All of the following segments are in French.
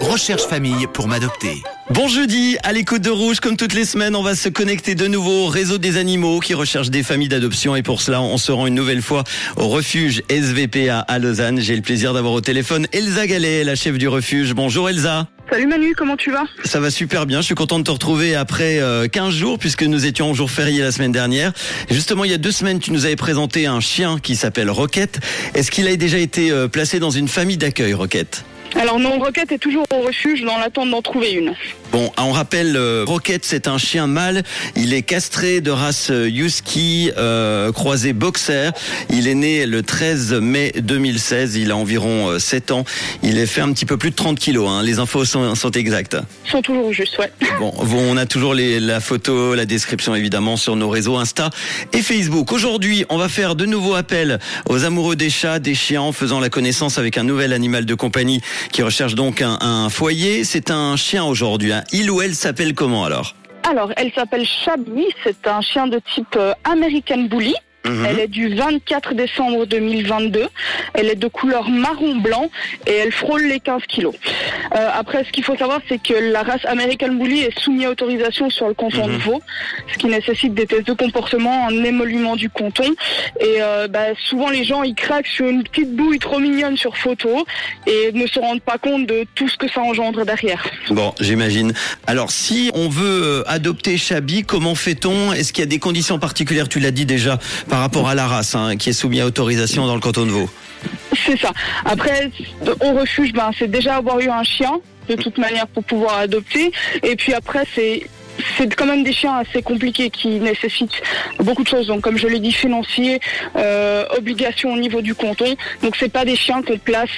Recherche famille pour m'adopter. Bon jeudi, à l'écoute de Rouge, comme toutes les semaines, on va se connecter de nouveau au réseau des animaux qui recherchent des familles d'adoption et pour cela, on se rend une nouvelle fois au refuge SVPA à Lausanne. J'ai le plaisir d'avoir au téléphone Elsa Gallet, la chef du refuge. Bonjour Elsa. Salut Manu, comment tu vas? Ça va super bien, je suis content de te retrouver après euh, 15 jours puisque nous étions en jour férié la semaine dernière. Justement, il y a deux semaines, tu nous avais présenté un chien qui s'appelle Roquette. Est-ce qu'il a déjà été euh, placé dans une famille d'accueil, Roquette? Alors non, Roquette est toujours au refuge dans l'attente d'en trouver une. Bon, on rappelle, euh, Rocket, c'est un chien mâle. Il est castré de race euh, Husky, euh, croisé boxer. Il est né le 13 mai 2016. Il a environ euh, 7 ans. Il est fait un petit peu plus de 30 kilos. Hein. Les infos sont, sont exactes. Ils sont toujours juste, ouais. Bon, bon, on a toujours les, la photo, la description évidemment sur nos réseaux Insta et Facebook. Aujourd'hui, on va faire de nouveaux appels aux amoureux des chats, des chiens, en faisant la connaissance avec un nouvel animal de compagnie qui recherche donc un, foyer. C'est un chien aujourd'hui. hein. Il ou elle s'appelle comment alors? Alors, elle s'appelle Shabby, c'est un chien de type euh, American Bully. Mhm. Elle est du 24 décembre 2022. Elle est de couleur marron blanc et elle frôle les 15 kilos. Euh, après, ce qu'il faut savoir, c'est que la race American Bully est soumise à autorisation sur le canton Mhm. de Vaud, ce qui nécessite des tests de comportement, un émolument du canton. Et euh, bah, souvent, les gens ils craquent sur une petite bouille trop mignonne sur photo et ne se rendent pas compte de tout ce que ça engendre derrière. Bon, j'imagine. Alors, si on veut euh, adopter Chabi, comment fait-on? Est-ce qu'il y a des conditions particulières? Tu l'as dit déjà par rapport à la race, hein, qui est soumise à autorisation dans le canton de Vaud. C'est ça. Après, au refuge, ben, c'est déjà avoir eu un chien, de toute manière, pour pouvoir adopter. Et puis après, c'est c'est quand même des chiens assez compliqués qui nécessitent beaucoup de choses. Donc, comme je l'ai dit, financier, euh, obligations au niveau du canton. Donc, c'est pas des chiens qu'on place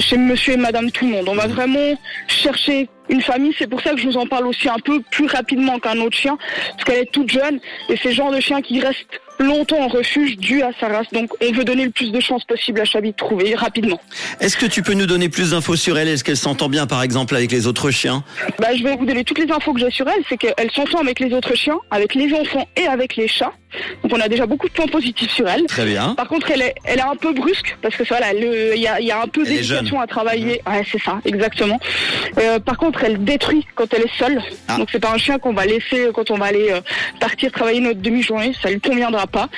chez Monsieur et Madame tout le monde. On va vraiment chercher une famille. C'est pour ça que je vous en parle aussi un peu plus rapidement qu'un autre chien, parce qu'elle est toute jeune et c'est le genre de chien qui reste longtemps en refuge dû à sa race. Donc, on veut donner le plus de chances possible à Chabi de trouver rapidement. Est-ce que tu peux nous donner plus d'infos sur elle? Est-ce qu'elle s'entend bien, par exemple, avec les autres chiens? Bah, je vais vous donner toutes les infos que j'ai sur elle. C'est qu'elle s'entend avec les autres chiens, avec les enfants et avec les chats. Donc, on a déjà beaucoup de points positifs sur elle. Très bien. Par contre, elle est, elle est un peu brusque parce que voilà, il y a, il y a un peu d'éducation à travailler. Ouais, c'est ça, exactement. Euh, par contre, elle détruit quand elle est seule. Ah. Donc, c'est pas un chien qu'on va laisser quand on va aller euh, partir travailler notre demi-journée. Ça lui conviendra pas.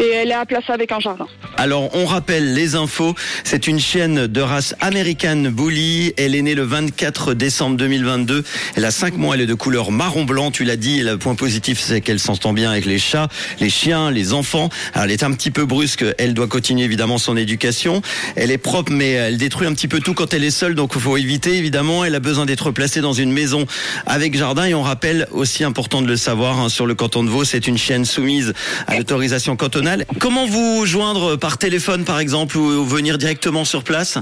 Et elle est à placer avec un jardin. Alors, on rappelle les infos. C'est une chienne de race American Bully. Elle est née le 24 décembre 2022. Elle a 5 mois. Elle est de couleur marron blanc. Tu l'as dit. Et le point positif, c'est qu'elle s'entend bien avec les chats, les chiens, les enfants. Alors, elle est un petit peu brusque. Elle doit continuer évidemment son éducation. Elle est propre, mais elle détruit un petit peu tout quand elle est seule. Donc, il faut éviter évidemment. Elle a besoin d'être placée dans une maison avec jardin. Et on rappelle aussi important de le savoir hein, sur le canton de Vaud, c'est une chienne soumise à l'autorisation cantonale. Comment vous joindre par téléphone par exemple ou, ou venir directement sur place?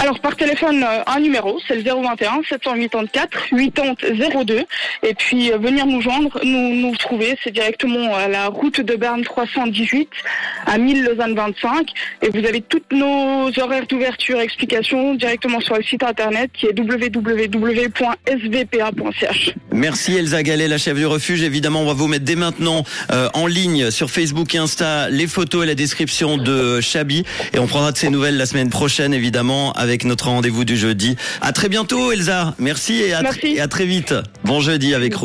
Alors par téléphone, euh, un numéro, c'est le 021 784 80 02. Et puis euh, venir nous joindre, nous, nous trouver, c'est directement à la route de Berne 318 à 1000 Lausanne 25. Et vous avez toutes nos horaires d'ouverture, explications directement sur le site internet qui est www.svpa.ch. Merci Elsa Gallet, la chef du refuge. Évidemment, on va vous mettre dès maintenant euh, en ligne sur Facebook et Insta les photos et la description de Chabi. Et on prendra de ses nouvelles la semaine prochaine, évidemment, avec notre rendez-vous du jeudi. À très bientôt Elsa. Merci et à, tr- Merci. et à très vite. Bon jeudi avec